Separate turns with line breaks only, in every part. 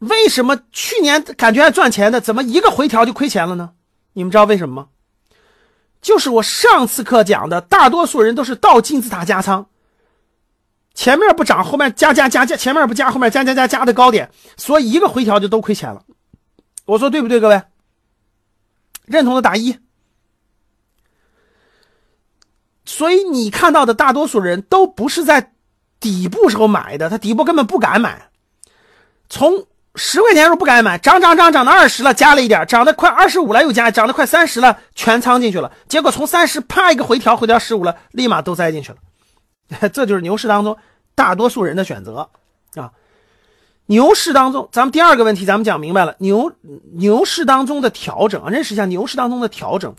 为什么去年感觉还赚钱的，怎么一个回调就亏钱了呢？你们知道为什么吗？就是我上次课讲的，大多数人都是倒金字塔加仓，前面不涨，后面加加加加，前面不加，后面加加加加的高点，所以一个回调就都亏钱了。我说对不对，各位？认同的打一。所以你看到的大多数人都不是在底部时候买的，他底部根本不敢买，从。十块钱时候不敢买，涨涨涨涨到二十了，加了一点，涨得快二十五了又加，涨得快三十了全仓进去了，结果从三十啪一个回调回调十五了，立马都栽进去了。这就是牛市当中大多数人的选择啊。牛市当中，咱们第二个问题咱们讲明白了，牛牛市当中的调整啊，认识一下牛市当中的调整，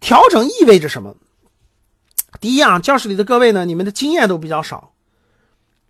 调整意味着什么？第一啊，教室里的各位呢，你们的经验都比较少。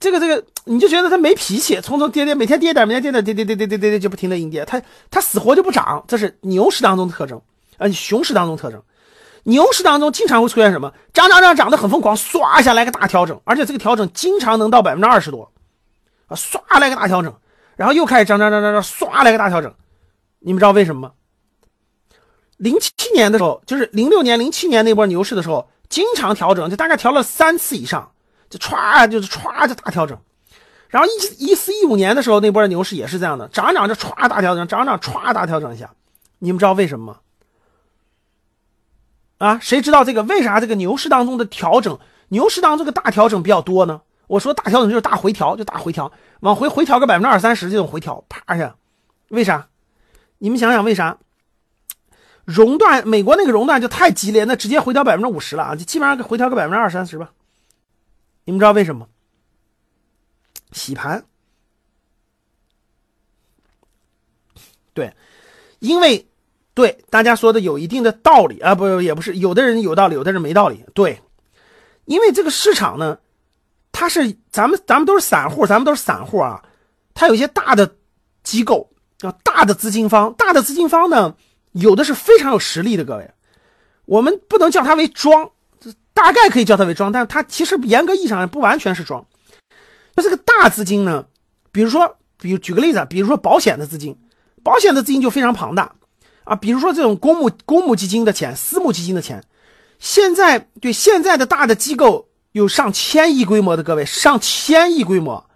这个这个，你就觉得它没脾气，从从跌跌，每天跌点，每天跌点，跌跌跌跌跌跌跌，就不停的阴跌，它它死活就不涨，这是牛市当中的特征，呃，熊市当中特征。牛市当中经常会出现什么？涨涨涨涨得很疯狂，唰一下来个大调整，而且这个调整经常能到百分之二十多，啊，唰来个大调整，然后又开始涨涨涨涨涨，唰来个大调整，你们知道为什么吗？零七年的时候，就是零六年、零七年那波牛市的时候，经常调整，就大概调了三次以上。就歘，就是歘，就大调整。然后一一四一五年的时候，那波牛市也是这样的，涨涨就歘大调整，涨涨歘大调整一下。你们知道为什么吗？啊，谁知道这个为啥这个牛市当中的调整，牛市当中这个大调整比较多呢？我说大调整就是大回调，就大回调，往回回调个百分之二三十这种回调，啪一下，为啥？你们想想为啥？熔断，美国那个熔断就太激烈，那直接回调百分之五十了啊，就基本上回调个百分之二三十吧。你们知道为什么？洗盘，对，因为对大家说的有一定的道理啊，不也不是，有的人有道理，有的人没道理。对，因为这个市场呢，它是咱们咱们都是散户，咱们都是散户啊，它有一些大的机构啊，大的资金方，大的资金方呢，有的是非常有实力的，各位，我们不能叫它为庄。大概可以叫它为庄，但是它其实严格意义上不完全是庄。那这个大资金呢？比如说，比如举个例子啊，比如说保险的资金，保险的资金就非常庞大啊。比如说这种公募公募基金的钱、私募基金的钱，现在对现在的大的机构有上千亿规模的，各位上千亿规模，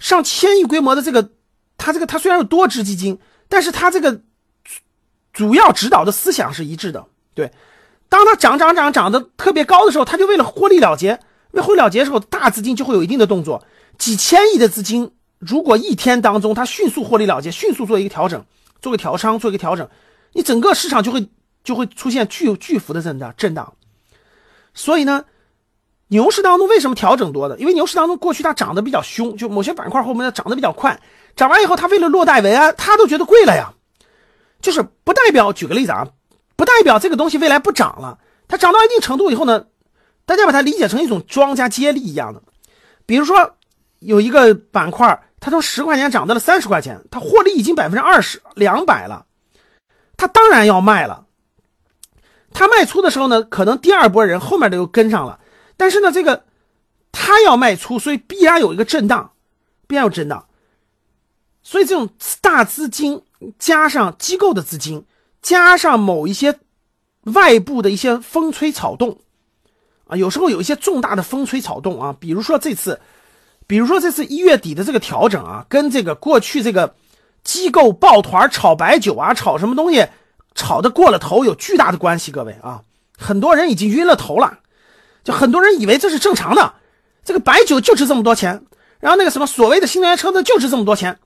上千亿规模的这个，它这个它虽然有多只基金，但是它这个主要指导的思想是一致的，对。当它涨涨涨涨的特别高的时候，它就为了获利了结，为获利了结的时候，大资金就会有一定的动作。几千亿的资金，如果一天当中它迅速获利了结，迅速做一个调整，做个调仓，做一个调整，你整个市场就会就会出现巨巨幅的震荡震荡。所以呢，牛市当中为什么调整多的？因为牛市当中过去它涨得比较凶，就某些板块后面涨得比较快，涨完以后它为了落袋为安，它都觉得贵了呀。就是不代表，举个例子啊。不代表这个东西未来不涨了，它涨到一定程度以后呢，大家把它理解成一种庄家接力一样的。比如说有一个板块，它从十块钱涨到了三十块钱，它获利已经百分之二十、两百了，它当然要卖了。它卖出的时候呢，可能第二波人后面的又跟上了，但是呢，这个它要卖出，所以必然有一个震荡，必然有震荡。所以这种大资金加上机构的资金。加上某一些外部的一些风吹草动啊，有时候有一些重大的风吹草动啊，比如说这次，比如说这次一月底的这个调整啊，跟这个过去这个机构抱团炒白酒啊，炒什么东西炒的过了头，有巨大的关系。各位啊，很多人已经晕了头了，就很多人以为这是正常的，这个白酒就值这么多钱，然后那个什么所谓的新能源车呢就值这么多钱，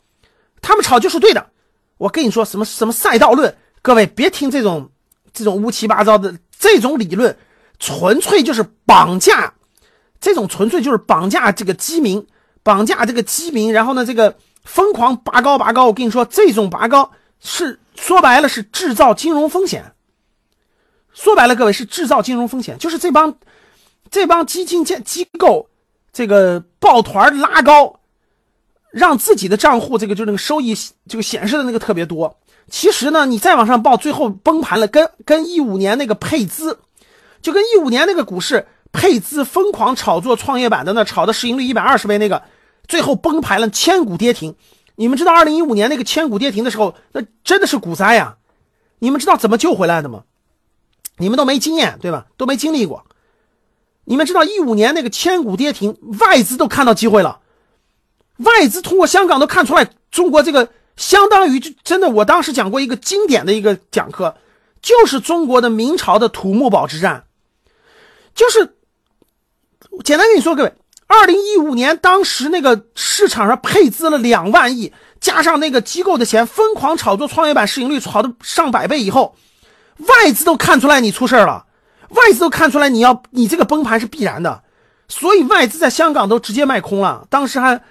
他们炒就是对的。我跟你说什么什么赛道论。各位别听这种这种乌七八糟的这种理论，纯粹就是绑架，这种纯粹就是绑架这个基民，绑架这个基民，然后呢，这个疯狂拔高拔高。我跟你说，这种拔高是说白了是制造金融风险。说白了，各位是制造金融风险，就是这帮这帮基金建机构这个抱团拉高，让自己的账户这个就那个收益这个显示的那个特别多。其实呢，你再往上报，最后崩盘了，跟跟一五年那个配资，就跟一五年那个股市配资疯狂炒作创业板的那炒的市盈率一百二十倍那个，最后崩盘了，千股跌停。你们知道二零一五年那个千股跌停的时候，那真的是股灾呀！你们知道怎么救回来的吗？你们都没经验，对吧？都没经历过。你们知道一五年那个千股跌停，外资都看到机会了，外资通过香港都看出来，中国这个相当于就真的。我当时讲过一个经典的一个讲课，就是中国的明朝的土木堡之战，就是简单跟你说，各位。二零一五年，当时那个市场上配资了两万亿，加上那个机构的钱，疯狂炒作创业板市盈率，炒的上百倍以后，外资都看出来你出事了，外资都看出来你要你这个崩盘是必然的，所以外资在香港都直接卖空了。当时还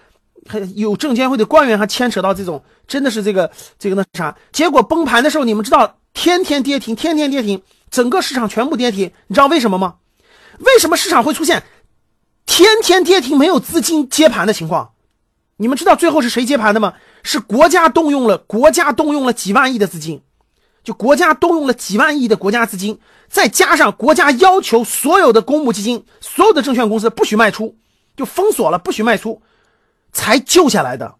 还有证监会的官员还牵扯到这种，真的是这个这个那啥。结果崩盘的时候，你们知道天天跌停，天天跌停，整个市场全部跌停。你知道为什么吗？为什么市场会出现？天天跌停，没有资金接盘的情况，你们知道最后是谁接盘的吗？是国家动用了国家动用了几万亿的资金，就国家动用了几万亿的国家资金，再加上国家要求所有的公募基金、所有的证券公司不许卖出，就封锁了，不许卖出，才救下来的。